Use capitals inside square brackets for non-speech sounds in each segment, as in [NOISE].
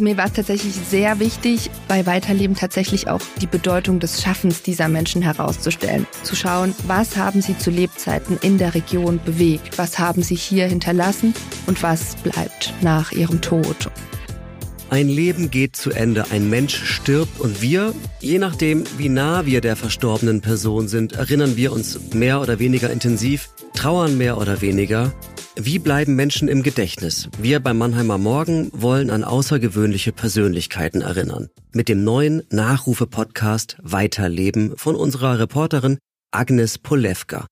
Mir war es tatsächlich sehr wichtig, bei Weiterleben tatsächlich auch die Bedeutung des Schaffens dieser Menschen herauszustellen. Zu schauen, was haben sie zu Lebzeiten in der Region bewegt, was haben sie hier hinterlassen und was bleibt nach ihrem Tod. Ein Leben geht zu Ende, ein Mensch stirbt und wir, je nachdem, wie nah wir der verstorbenen Person sind, erinnern wir uns mehr oder weniger intensiv, trauern mehr oder weniger wie bleiben Menschen im Gedächtnis? Wir beim Mannheimer Morgen wollen an außergewöhnliche Persönlichkeiten erinnern. Mit dem neuen Nachrufe-Podcast Weiterleben von unserer Reporterin Agnes Polewka.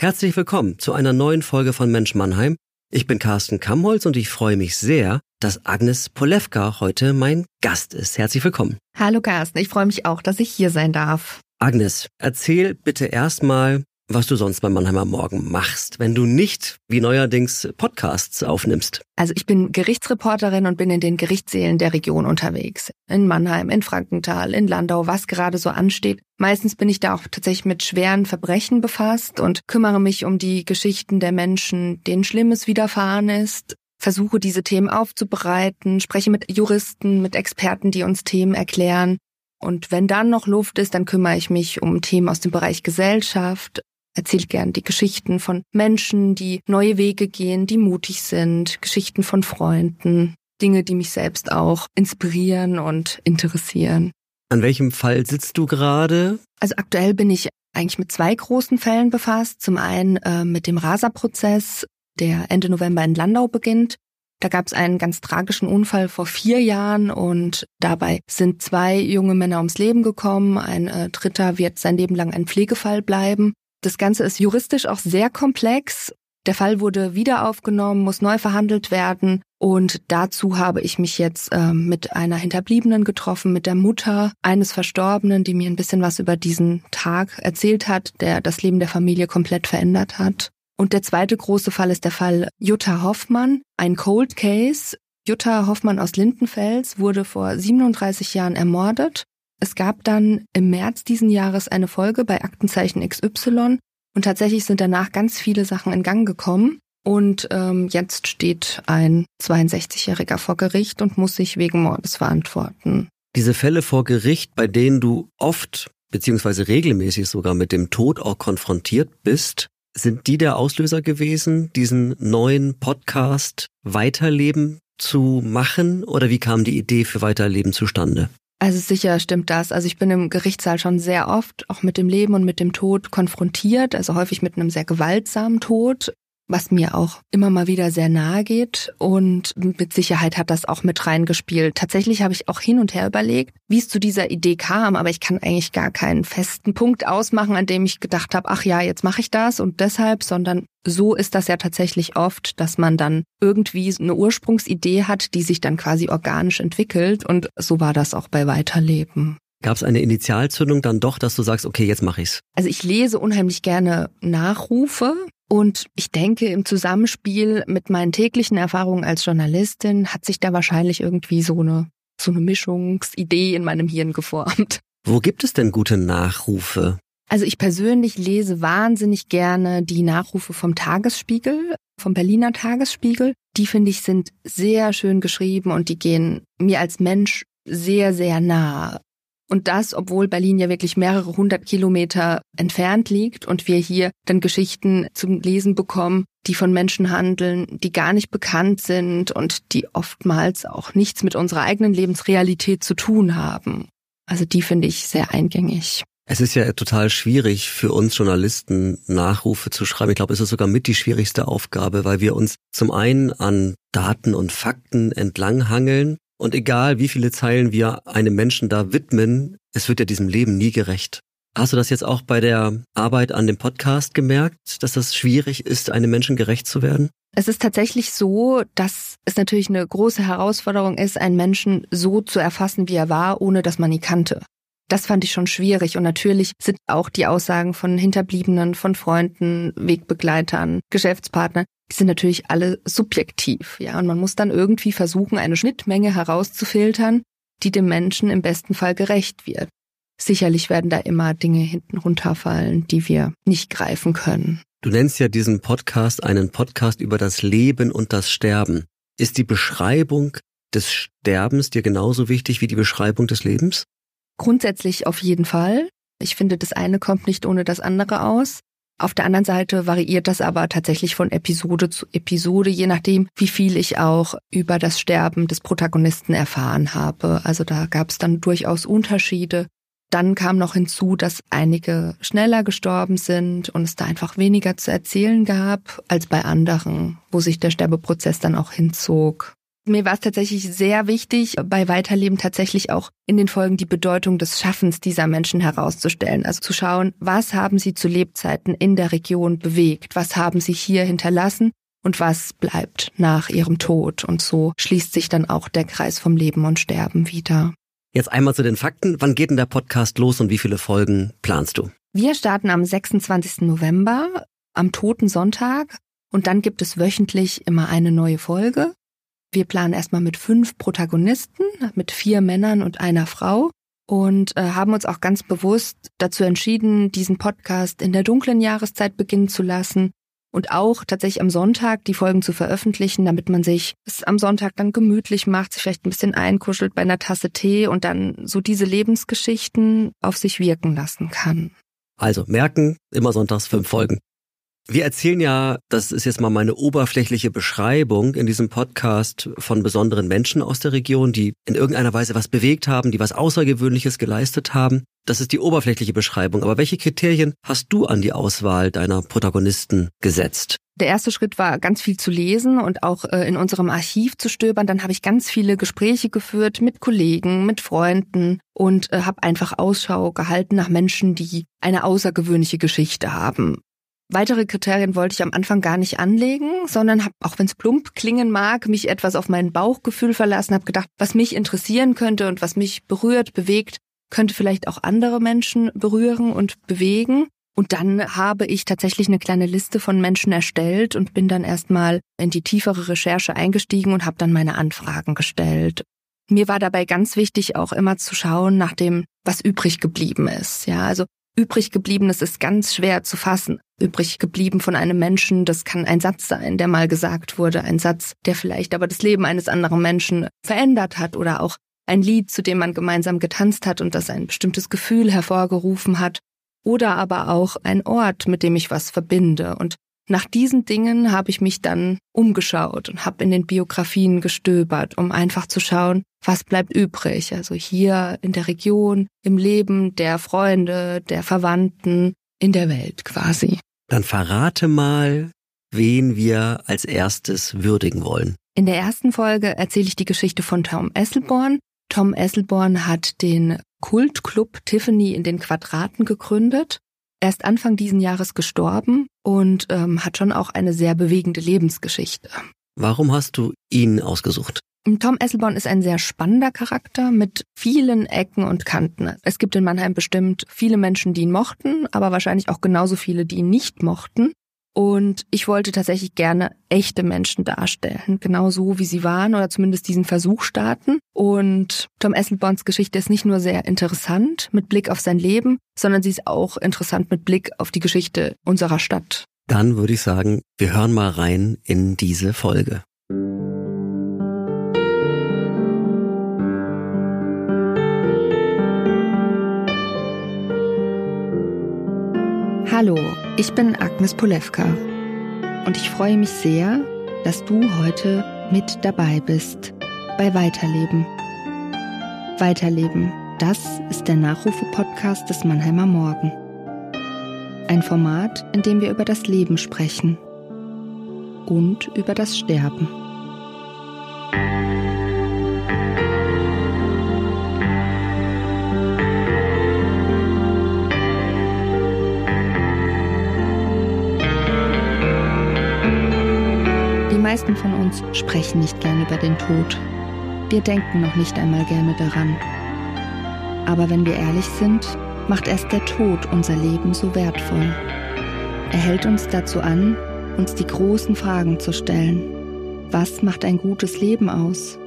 Herzlich willkommen zu einer neuen Folge von Mensch Mannheim. Ich bin Carsten Kammholz und ich freue mich sehr, dass Agnes Polewka heute mein Gast ist. Herzlich willkommen. Hallo Carsten, ich freue mich auch, dass ich hier sein darf. Agnes, erzähl bitte erstmal, was du sonst beim Mannheimer Morgen machst, wenn du nicht wie neuerdings Podcasts aufnimmst. Also ich bin Gerichtsreporterin und bin in den Gerichtssälen der Region unterwegs. In Mannheim, in Frankenthal, in Landau, was gerade so ansteht. Meistens bin ich da auch tatsächlich mit schweren Verbrechen befasst und kümmere mich um die Geschichten der Menschen, denen Schlimmes widerfahren ist, versuche diese Themen aufzubereiten, spreche mit Juristen, mit Experten, die uns Themen erklären. Und wenn dann noch Luft ist, dann kümmere ich mich um Themen aus dem Bereich Gesellschaft, erzählt gern die Geschichten von Menschen, die neue Wege gehen, die mutig sind, Geschichten von Freunden, Dinge, die mich selbst auch inspirieren und interessieren. An welchem Fall sitzt du gerade? Also aktuell bin ich eigentlich mit zwei großen Fällen befasst. Zum einen äh, mit dem Rasa-Prozess, der Ende November in Landau beginnt. Da gab es einen ganz tragischen Unfall vor vier Jahren und dabei sind zwei junge Männer ums Leben gekommen. Ein äh, dritter wird sein Leben lang ein Pflegefall bleiben. Das Ganze ist juristisch auch sehr komplex. Der Fall wurde wieder aufgenommen, muss neu verhandelt werden. Und dazu habe ich mich jetzt äh, mit einer Hinterbliebenen getroffen, mit der Mutter eines Verstorbenen, die mir ein bisschen was über diesen Tag erzählt hat, der das Leben der Familie komplett verändert hat. Und der zweite große Fall ist der Fall Jutta Hoffmann, ein Cold Case. Jutta Hoffmann aus Lindenfels wurde vor 37 Jahren ermordet es gab dann im März diesen Jahres eine Folge bei Aktenzeichen XY und tatsächlich sind danach ganz viele Sachen in Gang gekommen. Und ähm, jetzt steht ein 62-Jähriger vor Gericht und muss sich wegen Mordes verantworten. Diese Fälle vor Gericht, bei denen du oft beziehungsweise regelmäßig sogar mit dem Tod auch konfrontiert bist, sind die der Auslöser gewesen, diesen neuen Podcast Weiterleben zu machen? Oder wie kam die Idee für Weiterleben zustande? Also sicher stimmt das. Also ich bin im Gerichtssaal schon sehr oft auch mit dem Leben und mit dem Tod konfrontiert, also häufig mit einem sehr gewaltsamen Tod was mir auch immer mal wieder sehr nahe geht. Und mit Sicherheit hat das auch mit reingespielt. Tatsächlich habe ich auch hin und her überlegt, wie es zu dieser Idee kam, aber ich kann eigentlich gar keinen festen Punkt ausmachen, an dem ich gedacht habe, ach ja, jetzt mache ich das und deshalb, sondern so ist das ja tatsächlich oft, dass man dann irgendwie eine Ursprungsidee hat, die sich dann quasi organisch entwickelt. Und so war das auch bei Weiterleben. Gab es eine Initialzündung dann doch, dass du sagst, okay, jetzt mache ich's? Also ich lese unheimlich gerne Nachrufe und ich denke, im Zusammenspiel mit meinen täglichen Erfahrungen als Journalistin hat sich da wahrscheinlich irgendwie so eine so eine Mischungsidee in meinem Hirn geformt. Wo gibt es denn gute Nachrufe? Also ich persönlich lese wahnsinnig gerne die Nachrufe vom Tagesspiegel, vom Berliner Tagesspiegel. Die finde ich sind sehr schön geschrieben und die gehen mir als Mensch sehr, sehr nah. Und das, obwohl Berlin ja wirklich mehrere hundert Kilometer entfernt liegt und wir hier dann Geschichten zum Lesen bekommen, die von Menschen handeln, die gar nicht bekannt sind und die oftmals auch nichts mit unserer eigenen Lebensrealität zu tun haben. Also die finde ich sehr eingängig. Es ist ja total schwierig für uns Journalisten Nachrufe zu schreiben. Ich glaube, es ist sogar mit die schwierigste Aufgabe, weil wir uns zum einen an Daten und Fakten entlanghangeln und egal, wie viele Zeilen wir einem Menschen da widmen, es wird ja diesem Leben nie gerecht. Hast du das jetzt auch bei der Arbeit an dem Podcast gemerkt, dass das schwierig ist, einem Menschen gerecht zu werden? Es ist tatsächlich so, dass es natürlich eine große Herausforderung ist, einen Menschen so zu erfassen, wie er war, ohne dass man ihn kannte. Das fand ich schon schwierig und natürlich sind auch die Aussagen von Hinterbliebenen, von Freunden, Wegbegleitern, Geschäftspartnern die sind natürlich alle subjektiv, ja, und man muss dann irgendwie versuchen, eine Schnittmenge herauszufiltern, die dem Menschen im besten Fall gerecht wird. Sicherlich werden da immer Dinge hinten runterfallen, die wir nicht greifen können. Du nennst ja diesen Podcast einen Podcast über das Leben und das Sterben. Ist die Beschreibung des Sterbens dir genauso wichtig wie die Beschreibung des Lebens? Grundsätzlich auf jeden Fall. Ich finde, das eine kommt nicht ohne das andere aus. Auf der anderen Seite variiert das aber tatsächlich von Episode zu Episode, je nachdem, wie viel ich auch über das Sterben des Protagonisten erfahren habe. Also da gab es dann durchaus Unterschiede. Dann kam noch hinzu, dass einige schneller gestorben sind und es da einfach weniger zu erzählen gab als bei anderen, wo sich der Sterbeprozess dann auch hinzog. Mir war es tatsächlich sehr wichtig, bei Weiterleben tatsächlich auch in den Folgen die Bedeutung des Schaffens dieser Menschen herauszustellen. Also zu schauen, was haben sie zu Lebzeiten in der Region bewegt? Was haben sie hier hinterlassen? Und was bleibt nach ihrem Tod? Und so schließt sich dann auch der Kreis vom Leben und Sterben wieder. Jetzt einmal zu den Fakten. Wann geht denn der Podcast los und wie viele Folgen planst du? Wir starten am 26. November, am Toten Sonntag. Und dann gibt es wöchentlich immer eine neue Folge. Wir planen erstmal mit fünf Protagonisten, mit vier Männern und einer Frau und äh, haben uns auch ganz bewusst dazu entschieden, diesen Podcast in der dunklen Jahreszeit beginnen zu lassen und auch tatsächlich am Sonntag die Folgen zu veröffentlichen, damit man sich es am Sonntag dann gemütlich macht, sich vielleicht ein bisschen einkuschelt bei einer Tasse Tee und dann so diese Lebensgeschichten auf sich wirken lassen kann. Also merken, immer sonntags fünf Folgen. Wir erzählen ja, das ist jetzt mal meine oberflächliche Beschreibung in diesem Podcast von besonderen Menschen aus der Region, die in irgendeiner Weise was bewegt haben, die was Außergewöhnliches geleistet haben. Das ist die oberflächliche Beschreibung. Aber welche Kriterien hast du an die Auswahl deiner Protagonisten gesetzt? Der erste Schritt war ganz viel zu lesen und auch äh, in unserem Archiv zu stöbern. Dann habe ich ganz viele Gespräche geführt mit Kollegen, mit Freunden und äh, habe einfach Ausschau gehalten nach Menschen, die eine außergewöhnliche Geschichte haben. Weitere Kriterien wollte ich am Anfang gar nicht anlegen, sondern habe, auch wenn es plump klingen mag, mich etwas auf mein Bauchgefühl verlassen, habe gedacht, was mich interessieren könnte und was mich berührt, bewegt, könnte vielleicht auch andere Menschen berühren und bewegen. Und dann habe ich tatsächlich eine kleine Liste von Menschen erstellt und bin dann erstmal in die tiefere Recherche eingestiegen und habe dann meine Anfragen gestellt. Mir war dabei ganz wichtig, auch immer zu schauen nach dem, was übrig geblieben ist. Ja, also übrig gebliebenes ist ganz schwer zu fassen. Übrig geblieben von einem Menschen, das kann ein Satz sein, der mal gesagt wurde, ein Satz, der vielleicht aber das Leben eines anderen Menschen verändert hat oder auch ein Lied, zu dem man gemeinsam getanzt hat und das ein bestimmtes Gefühl hervorgerufen hat oder aber auch ein Ort, mit dem ich was verbinde. Und nach diesen Dingen habe ich mich dann umgeschaut und habe in den Biografien gestöbert, um einfach zu schauen, was bleibt übrig. Also hier in der Region, im Leben der Freunde, der Verwandten, in der Welt quasi. Dann verrate mal, wen wir als erstes würdigen wollen. In der ersten Folge erzähle ich die Geschichte von Tom Esselborn. Tom Esselborn hat den Kultclub Tiffany in den Quadraten gegründet er ist Anfang diesen Jahres gestorben und ähm, hat schon auch eine sehr bewegende Lebensgeschichte. Warum hast du ihn ausgesucht? Tom Esselborn ist ein sehr spannender Charakter mit vielen Ecken und Kanten. Es gibt in Mannheim bestimmt viele Menschen, die ihn mochten, aber wahrscheinlich auch genauso viele, die ihn nicht mochten. Und ich wollte tatsächlich gerne echte Menschen darstellen, genau so wie sie waren oder zumindest diesen Versuch starten. Und Tom Esselborns Geschichte ist nicht nur sehr interessant mit Blick auf sein Leben, sondern sie ist auch interessant mit Blick auf die Geschichte unserer Stadt. Dann würde ich sagen, wir hören mal rein in diese Folge. Hallo, ich bin Agnes Polewka und ich freue mich sehr, dass du heute mit dabei bist bei Weiterleben. Weiterleben, das ist der Nachrufe-Podcast des Mannheimer Morgen. Ein Format, in dem wir über das Leben sprechen und über das Sterben. Meisten von uns sprechen nicht gern über den Tod. Wir denken noch nicht einmal gerne daran. Aber wenn wir ehrlich sind, macht erst der Tod unser Leben so wertvoll. Er hält uns dazu an, uns die großen Fragen zu stellen. Was macht ein gutes Leben aus?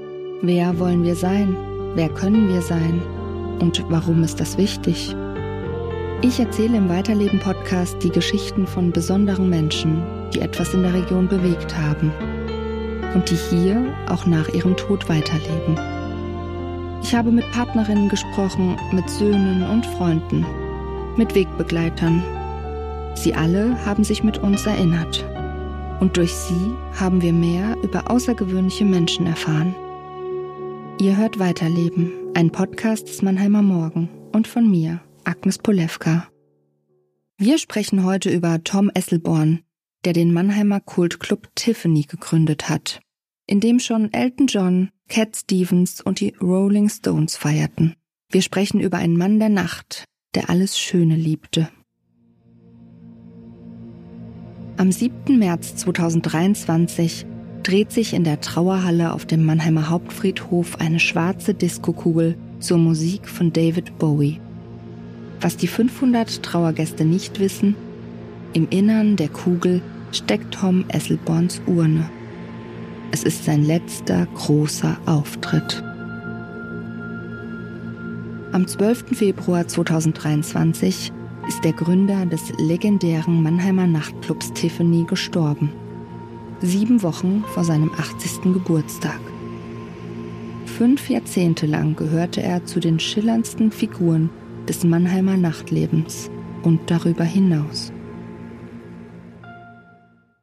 Wer wollen wir sein? Wer können wir sein? Und warum ist das wichtig? Ich erzähle im Weiterleben-Podcast die Geschichten von besonderen Menschen, die etwas in der Region bewegt haben. Und die hier auch nach ihrem Tod weiterleben. Ich habe mit Partnerinnen gesprochen, mit Söhnen und Freunden, mit Wegbegleitern. Sie alle haben sich mit uns erinnert. Und durch sie haben wir mehr über außergewöhnliche Menschen erfahren. Ihr hört Weiterleben, ein Podcast des Mannheimer Morgen und von mir, Agnes Polewka. Wir sprechen heute über Tom Esselborn, der den Mannheimer Kultclub Tiffany gegründet hat, in dem schon Elton John, Cat Stevens und die Rolling Stones feierten. Wir sprechen über einen Mann der Nacht, der alles Schöne liebte. Am 7. März 2023 dreht sich in der Trauerhalle auf dem Mannheimer Hauptfriedhof eine schwarze Diskokugel zur Musik von David Bowie. Was die 500 Trauergäste nicht wissen, im Innern der Kugel steckt Tom Esselborns Urne. Es ist sein letzter großer Auftritt. Am 12. Februar 2023 ist der Gründer des legendären Mannheimer Nachtclubs Tiffany gestorben. Sieben Wochen vor seinem 80. Geburtstag. Fünf Jahrzehnte lang gehörte er zu den schillerndsten Figuren des Mannheimer Nachtlebens und darüber hinaus.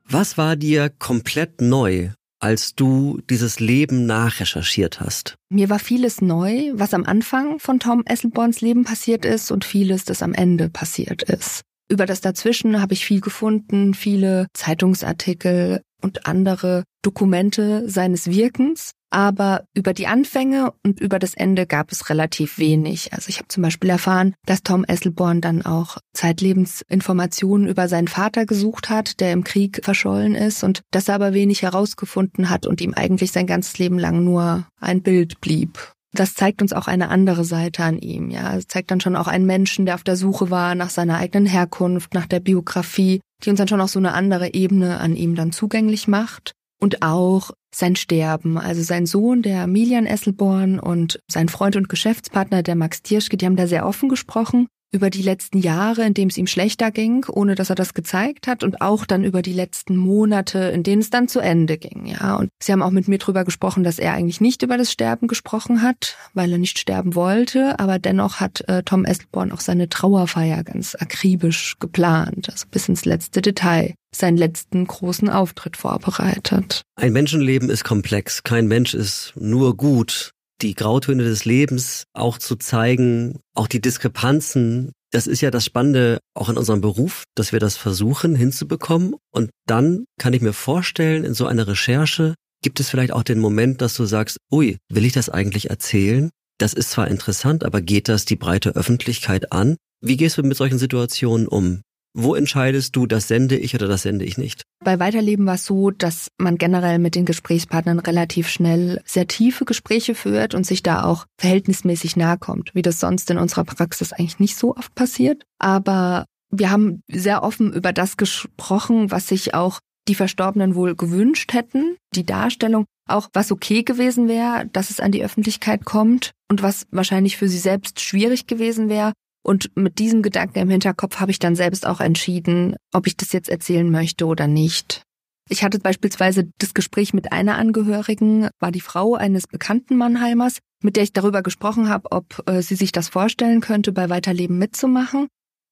Was war dir komplett neu, als du dieses Leben nachrecherchiert hast? Mir war vieles neu, was am Anfang von Tom Esselborns Leben passiert ist und vieles, das am Ende passiert ist. Über das Dazwischen habe ich viel gefunden, viele Zeitungsartikel und andere Dokumente seines Wirkens. Aber über die Anfänge und über das Ende gab es relativ wenig. Also ich habe zum Beispiel erfahren, dass Tom Esselborn dann auch zeitlebens Informationen über seinen Vater gesucht hat, der im Krieg verschollen ist und dass er aber wenig herausgefunden hat und ihm eigentlich sein ganzes Leben lang nur ein Bild blieb das zeigt uns auch eine andere Seite an ihm. Ja, es zeigt dann schon auch einen Menschen, der auf der Suche war nach seiner eigenen Herkunft, nach der Biografie, die uns dann schon auch so eine andere Ebene an ihm dann zugänglich macht. Und auch sein Sterben. Also sein Sohn, der Milian Esselborn und sein Freund und Geschäftspartner, der Max Dierschke, die haben da sehr offen gesprochen über die letzten Jahre, in dem es ihm schlechter ging, ohne dass er das gezeigt hat und auch dann über die letzten Monate, in denen es dann zu Ende ging, ja. Und sie haben auch mit mir drüber gesprochen, dass er eigentlich nicht über das Sterben gesprochen hat, weil er nicht sterben wollte, aber dennoch hat äh, Tom Esselborn auch seine Trauerfeier ganz akribisch geplant, also bis ins letzte Detail seinen letzten großen Auftritt vorbereitet. Ein Menschenleben ist komplex. Kein Mensch ist nur gut die Grautöne des Lebens auch zu zeigen, auch die Diskrepanzen. Das ist ja das Spannende auch in unserem Beruf, dass wir das versuchen hinzubekommen. Und dann kann ich mir vorstellen, in so einer Recherche gibt es vielleicht auch den Moment, dass du sagst, ui, will ich das eigentlich erzählen? Das ist zwar interessant, aber geht das die breite Öffentlichkeit an? Wie gehst du mit solchen Situationen um? Wo entscheidest du, das sende ich oder das sende ich nicht? Bei Weiterleben war es so, dass man generell mit den Gesprächspartnern relativ schnell sehr tiefe Gespräche führt und sich da auch verhältnismäßig nahe kommt, wie das sonst in unserer Praxis eigentlich nicht so oft passiert. Aber wir haben sehr offen über das gesprochen, was sich auch die Verstorbenen wohl gewünscht hätten, die Darstellung, auch was okay gewesen wäre, dass es an die Öffentlichkeit kommt und was wahrscheinlich für sie selbst schwierig gewesen wäre und mit diesem Gedanken im Hinterkopf habe ich dann selbst auch entschieden, ob ich das jetzt erzählen möchte oder nicht. Ich hatte beispielsweise das Gespräch mit einer Angehörigen, war die Frau eines bekannten Mannheimers, mit der ich darüber gesprochen habe, ob äh, sie sich das vorstellen könnte, bei Weiterleben mitzumachen.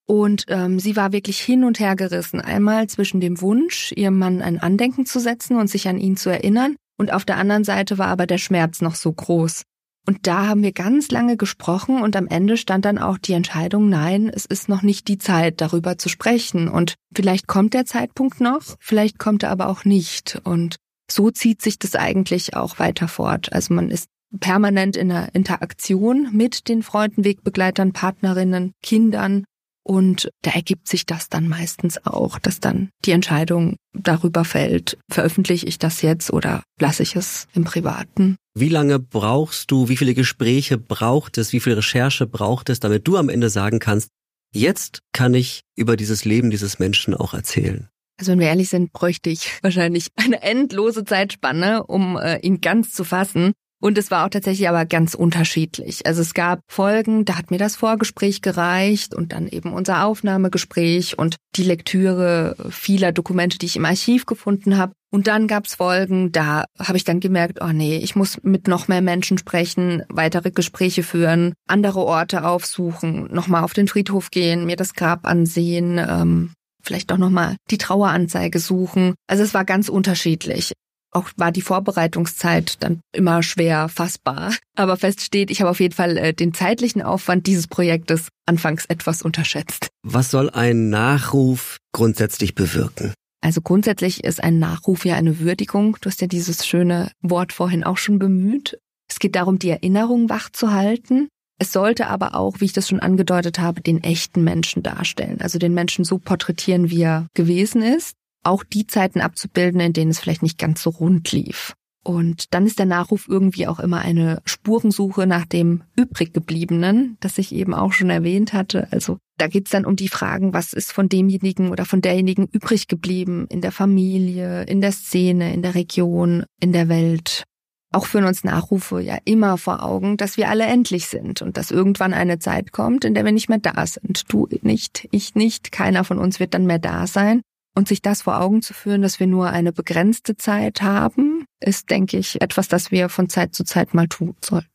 Und ähm, sie war wirklich hin und her gerissen. Einmal zwischen dem Wunsch, ihrem Mann ein Andenken zu setzen und sich an ihn zu erinnern. Und auf der anderen Seite war aber der Schmerz noch so groß. Und da haben wir ganz lange gesprochen und am Ende stand dann auch die Entscheidung, nein, es ist noch nicht die Zeit, darüber zu sprechen. Und vielleicht kommt der Zeitpunkt noch, vielleicht kommt er aber auch nicht. Und so zieht sich das eigentlich auch weiter fort. Also man ist permanent in der Interaktion mit den Freunden, Wegbegleitern, Partnerinnen, Kindern und da ergibt sich das dann meistens auch, dass dann die Entscheidung darüber fällt, veröffentliche ich das jetzt oder lasse ich es im Privaten. Wie lange brauchst du, wie viele Gespräche braucht es, wie viel Recherche braucht es, damit du am Ende sagen kannst, jetzt kann ich über dieses Leben dieses Menschen auch erzählen? Also wenn wir ehrlich sind, bräuchte ich wahrscheinlich eine endlose Zeitspanne, um äh, ihn ganz zu fassen. Und es war auch tatsächlich aber ganz unterschiedlich. Also es gab Folgen, da hat mir das Vorgespräch gereicht und dann eben unser Aufnahmegespräch und die Lektüre vieler Dokumente, die ich im Archiv gefunden habe. Und dann gab's Folgen, da habe ich dann gemerkt, oh nee, ich muss mit noch mehr Menschen sprechen, weitere Gespräche führen, andere Orte aufsuchen, nochmal auf den Friedhof gehen, mir das Grab ansehen, ähm, vielleicht auch nochmal die Traueranzeige suchen. Also es war ganz unterschiedlich. Auch war die Vorbereitungszeit dann immer schwer fassbar. Aber fest steht, ich habe auf jeden Fall äh, den zeitlichen Aufwand dieses Projektes anfangs etwas unterschätzt. Was soll ein Nachruf grundsätzlich bewirken? Also grundsätzlich ist ein Nachruf ja eine Würdigung. Du hast ja dieses schöne Wort vorhin auch schon bemüht. Es geht darum, die Erinnerung wach zu halten. Es sollte aber auch, wie ich das schon angedeutet habe, den echten Menschen darstellen. Also den Menschen so porträtieren, wie er gewesen ist auch die Zeiten abzubilden, in denen es vielleicht nicht ganz so rund lief. Und dann ist der Nachruf irgendwie auch immer eine Spurensuche nach dem übriggebliebenen, das ich eben auch schon erwähnt hatte. Also da geht's dann um die Fragen, was ist von demjenigen oder von derjenigen übrig geblieben in der Familie, in der Szene, in der Region, in der Welt. Auch führen uns Nachrufe ja immer vor Augen, dass wir alle endlich sind und dass irgendwann eine Zeit kommt, in der wir nicht mehr da sind. Du nicht, ich nicht, keiner von uns wird dann mehr da sein. Und sich das vor Augen zu führen, dass wir nur eine begrenzte Zeit haben, ist, denke ich, etwas, das wir von Zeit zu Zeit mal tun sollten.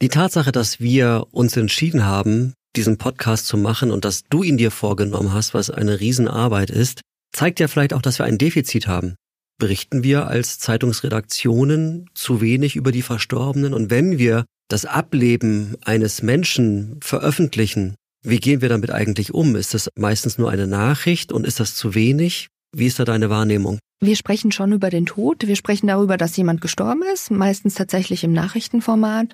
Die Tatsache, dass wir uns entschieden haben, diesen Podcast zu machen und dass du ihn dir vorgenommen hast, was eine Riesenarbeit ist, zeigt ja vielleicht auch, dass wir ein Defizit haben. Berichten wir als Zeitungsredaktionen zu wenig über die Verstorbenen und wenn wir das Ableben eines Menschen veröffentlichen, wie gehen wir damit eigentlich um? Ist das meistens nur eine Nachricht und ist das zu wenig? Wie ist da deine Wahrnehmung? Wir sprechen schon über den Tod. Wir sprechen darüber, dass jemand gestorben ist, meistens tatsächlich im Nachrichtenformat.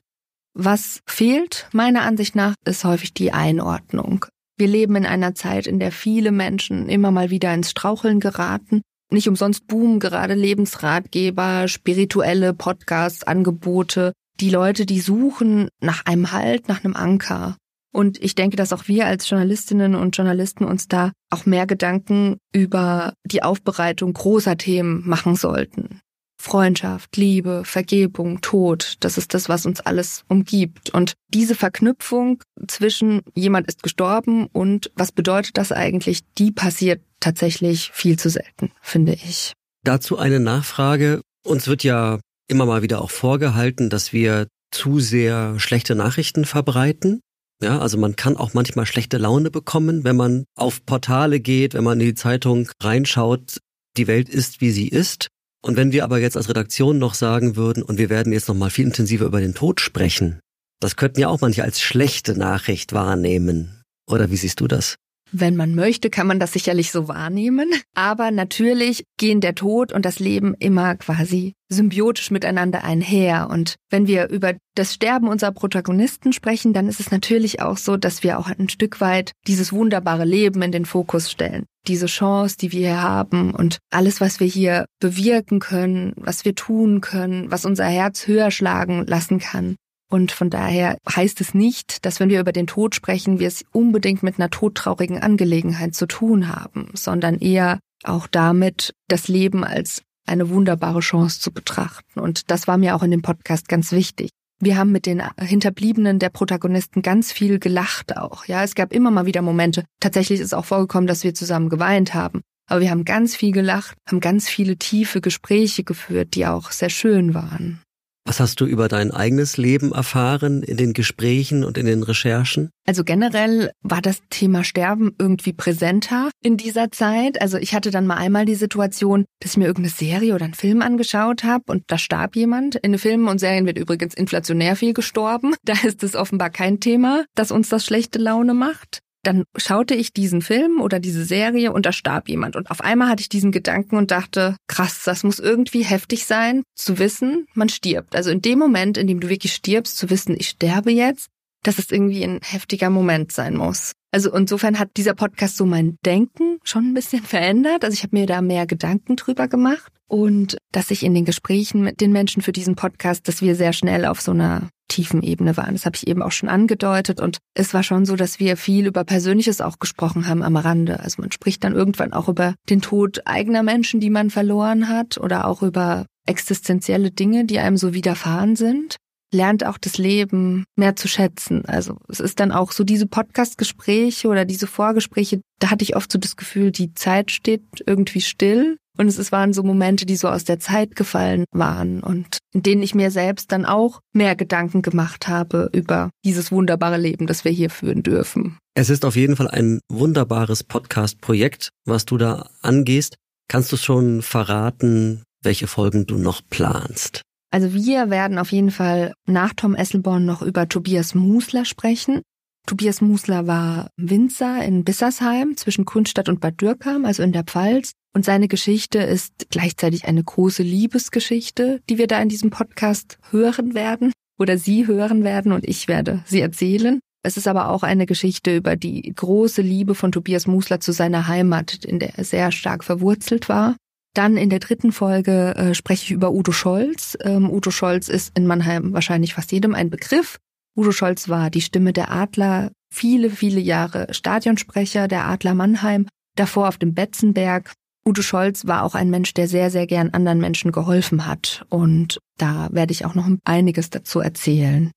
Was fehlt, meiner Ansicht nach, ist häufig die Einordnung. Wir leben in einer Zeit, in der viele Menschen immer mal wieder ins Straucheln geraten. Nicht umsonst boomen gerade Lebensratgeber, spirituelle Podcasts, Angebote. Die Leute, die suchen nach einem Halt, nach einem Anker. Und ich denke, dass auch wir als Journalistinnen und Journalisten uns da auch mehr Gedanken über die Aufbereitung großer Themen machen sollten. Freundschaft, Liebe, Vergebung, Tod, das ist das, was uns alles umgibt. Und diese Verknüpfung zwischen jemand ist gestorben und was bedeutet das eigentlich, die passiert tatsächlich viel zu selten, finde ich. Dazu eine Nachfrage. Uns wird ja immer mal wieder auch vorgehalten, dass wir zu sehr schlechte Nachrichten verbreiten. Ja, also man kann auch manchmal schlechte Laune bekommen, wenn man auf Portale geht, wenn man in die Zeitung reinschaut. Die Welt ist, wie sie ist. Und wenn wir aber jetzt als Redaktion noch sagen würden, und wir werden jetzt noch mal viel intensiver über den Tod sprechen, das könnten ja auch manche als schlechte Nachricht wahrnehmen. Oder wie siehst du das? Wenn man möchte, kann man das sicherlich so wahrnehmen. Aber natürlich gehen der Tod und das Leben immer quasi symbiotisch miteinander einher. Und wenn wir über das Sterben unserer Protagonisten sprechen, dann ist es natürlich auch so, dass wir auch ein Stück weit dieses wunderbare Leben in den Fokus stellen. Diese Chance, die wir hier haben und alles, was wir hier bewirken können, was wir tun können, was unser Herz höher schlagen lassen kann. Und von daher heißt es nicht, dass wenn wir über den Tod sprechen, wir es unbedingt mit einer todtraurigen Angelegenheit zu tun haben, sondern eher auch damit, das Leben als eine wunderbare Chance zu betrachten. Und das war mir auch in dem Podcast ganz wichtig. Wir haben mit den Hinterbliebenen der Protagonisten ganz viel gelacht auch. Ja, es gab immer mal wieder Momente. Tatsächlich ist auch vorgekommen, dass wir zusammen geweint haben. Aber wir haben ganz viel gelacht, haben ganz viele tiefe Gespräche geführt, die auch sehr schön waren. Was hast du über dein eigenes Leben erfahren in den Gesprächen und in den Recherchen? Also generell war das Thema Sterben irgendwie präsenter in dieser Zeit. Also ich hatte dann mal einmal die Situation, dass ich mir irgendeine Serie oder einen Film angeschaut habe und da starb jemand. In Filmen und Serien wird übrigens inflationär viel gestorben. [LAUGHS] Da ist es offenbar kein Thema, dass uns das schlechte Laune macht dann schaute ich diesen Film oder diese Serie und da starb jemand. Und auf einmal hatte ich diesen Gedanken und dachte, krass, das muss irgendwie heftig sein, zu wissen, man stirbt. Also in dem Moment, in dem du wirklich stirbst, zu wissen, ich sterbe jetzt, dass es irgendwie ein heftiger Moment sein muss. Also insofern hat dieser Podcast so mein Denken schon ein bisschen [LAUGHS] verändert. Also ich habe mir da mehr Gedanken drüber gemacht und dass ich in den Gesprächen mit den Menschen für diesen Podcast, dass wir sehr schnell auf so einer tiefen Ebene waren. Das habe ich eben auch schon angedeutet. Und es war schon so, dass wir viel über Persönliches auch gesprochen haben am Rande. Also man spricht dann irgendwann auch über den Tod eigener Menschen, die man verloren hat oder auch über existenzielle Dinge, die einem so widerfahren sind. Lernt auch das Leben mehr zu schätzen. Also es ist dann auch so diese Podcast-Gespräche oder diese Vorgespräche, da hatte ich oft so das Gefühl, die Zeit steht irgendwie still. Und es waren so Momente, die so aus der Zeit gefallen waren und in denen ich mir selbst dann auch mehr Gedanken gemacht habe über dieses wunderbare Leben, das wir hier führen dürfen. Es ist auf jeden Fall ein wunderbares Podcast-Projekt, was du da angehst. Kannst du schon verraten, welche Folgen du noch planst? Also wir werden auf jeden Fall nach Tom Esselborn noch über Tobias Musler sprechen. Tobias Musler war Winzer in Bissersheim zwischen Kunststadt und Bad Dürkheim, also in der Pfalz. Und seine Geschichte ist gleichzeitig eine große Liebesgeschichte, die wir da in diesem Podcast hören werden oder Sie hören werden und ich werde sie erzählen. Es ist aber auch eine Geschichte über die große Liebe von Tobias Musler zu seiner Heimat, in der er sehr stark verwurzelt war. Dann in der dritten Folge äh, spreche ich über Udo Scholz. Ähm, Udo Scholz ist in Mannheim wahrscheinlich fast jedem ein Begriff. Udo Scholz war die Stimme der Adler, viele, viele Jahre Stadionsprecher der Adler Mannheim, davor auf dem Betzenberg. Udo Scholz war auch ein Mensch, der sehr, sehr gern anderen Menschen geholfen hat. Und da werde ich auch noch einiges dazu erzählen.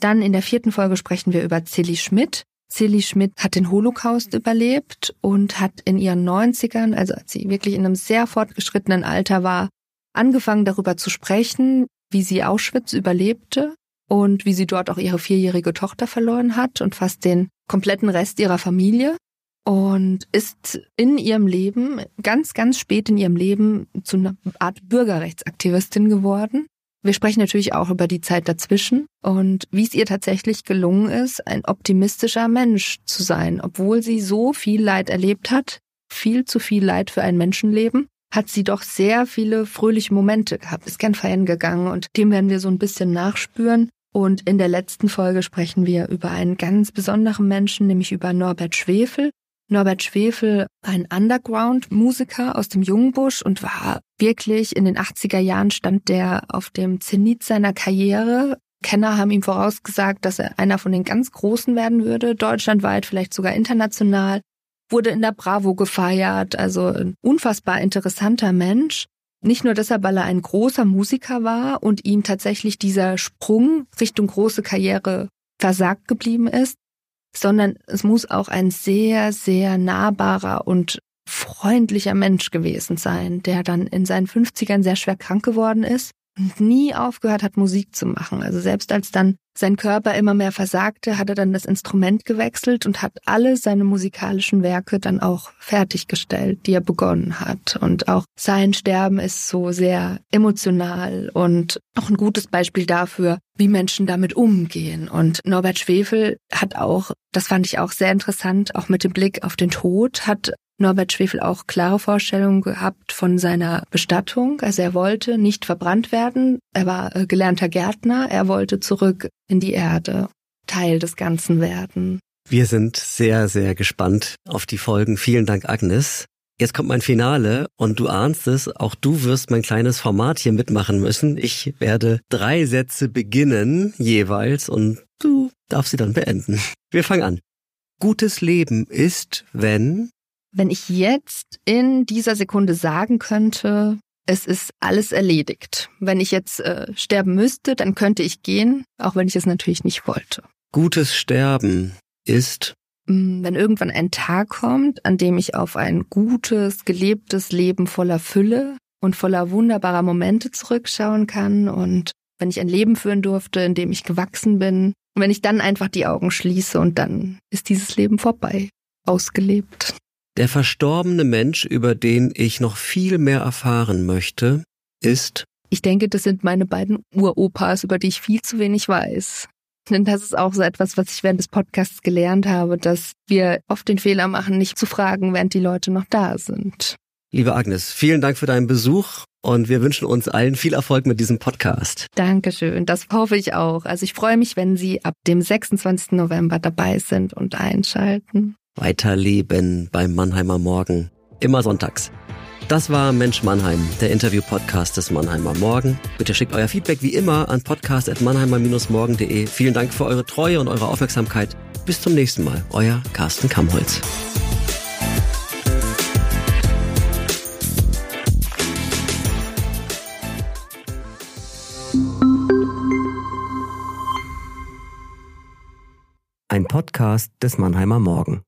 Dann in der vierten Folge sprechen wir über Zilli Schmidt. Silly Schmidt hat den Holocaust überlebt und hat in ihren 90ern, also als sie wirklich in einem sehr fortgeschrittenen Alter war, angefangen darüber zu sprechen, wie sie Auschwitz überlebte und wie sie dort auch ihre vierjährige Tochter verloren hat und fast den kompletten Rest ihrer Familie und ist in ihrem Leben, ganz, ganz spät in ihrem Leben, zu einer Art Bürgerrechtsaktivistin geworden wir sprechen natürlich auch über die Zeit dazwischen und wie es ihr tatsächlich gelungen ist, ein optimistischer Mensch zu sein, obwohl sie so viel Leid erlebt hat, viel zu viel Leid für ein Menschenleben, hat sie doch sehr viele fröhliche Momente gehabt, ist gern feiern gegangen und dem werden wir so ein bisschen nachspüren. Und in der letzten Folge sprechen wir über einen ganz besonderen Menschen, nämlich über Norbert Schwefel, Norbert Schwefel ein Underground-Musiker aus dem Jungbusch und war wirklich in den 80er Jahren stand der auf dem Zenit seiner Karriere. Kenner haben ihm vorausgesagt, dass er einer von den ganz Großen werden würde, deutschlandweit, vielleicht sogar international. Wurde in der Bravo gefeiert, also ein unfassbar interessanter Mensch. Nicht nur deshalb, weil er ein großer Musiker war und ihm tatsächlich dieser Sprung Richtung große Karriere versagt geblieben ist, sondern es muss auch ein sehr, sehr nahbarer und freundlicher Mensch gewesen sein, der dann in seinen 50ern sehr schwer krank geworden ist und nie aufgehört hat, Musik zu machen. Also selbst als dann sein Körper immer mehr versagte, hat er dann das Instrument gewechselt und hat alle seine musikalischen Werke dann auch fertiggestellt, die er begonnen hat. Und auch sein Sterben ist so sehr emotional und auch ein gutes Beispiel dafür, wie Menschen damit umgehen. Und Norbert Schwefel hat auch, das fand ich auch sehr interessant, auch mit dem Blick auf den Tod, hat Norbert Schwefel auch klare Vorstellungen gehabt von seiner Bestattung. Also er wollte nicht verbrannt werden. Er war äh, gelernter Gärtner. Er wollte zurück in die Erde, Teil des Ganzen werden. Wir sind sehr, sehr gespannt auf die Folgen. Vielen Dank, Agnes. Jetzt kommt mein Finale und du ahnst es, auch du wirst mein kleines Format hier mitmachen müssen. Ich werde drei Sätze beginnen jeweils und du darfst sie dann beenden. Wir fangen an. Gutes Leben ist, wenn wenn ich jetzt in dieser Sekunde sagen könnte, es ist alles erledigt. Wenn ich jetzt äh, sterben müsste, dann könnte ich gehen, auch wenn ich es natürlich nicht wollte. Gutes Sterben ist mm, wenn irgendwann ein Tag kommt, an dem ich auf ein gutes, gelebtes Leben voller Fülle und voller wunderbarer Momente zurückschauen kann und wenn ich ein Leben führen durfte, in dem ich gewachsen bin, und wenn ich dann einfach die Augen schließe und dann ist dieses Leben vorbei, ausgelebt. Der verstorbene Mensch, über den ich noch viel mehr erfahren möchte, ist. Ich denke, das sind meine beiden Uropas, über die ich viel zu wenig weiß. Denn das ist auch so etwas, was ich während des Podcasts gelernt habe, dass wir oft den Fehler machen, nicht zu fragen, während die Leute noch da sind. Liebe Agnes, vielen Dank für deinen Besuch und wir wünschen uns allen viel Erfolg mit diesem Podcast. Dankeschön, das hoffe ich auch. Also ich freue mich, wenn Sie ab dem 26. November dabei sind und einschalten. Weiterleben beim Mannheimer Morgen. Immer sonntags. Das war Mensch Mannheim, der Interview-Podcast des Mannheimer Morgen. Bitte schickt euer Feedback wie immer an podcast.mannheimer-morgen.de. Vielen Dank für eure Treue und eure Aufmerksamkeit. Bis zum nächsten Mal. Euer Carsten Kamholz. ein Podcast des Mannheimer Morgen.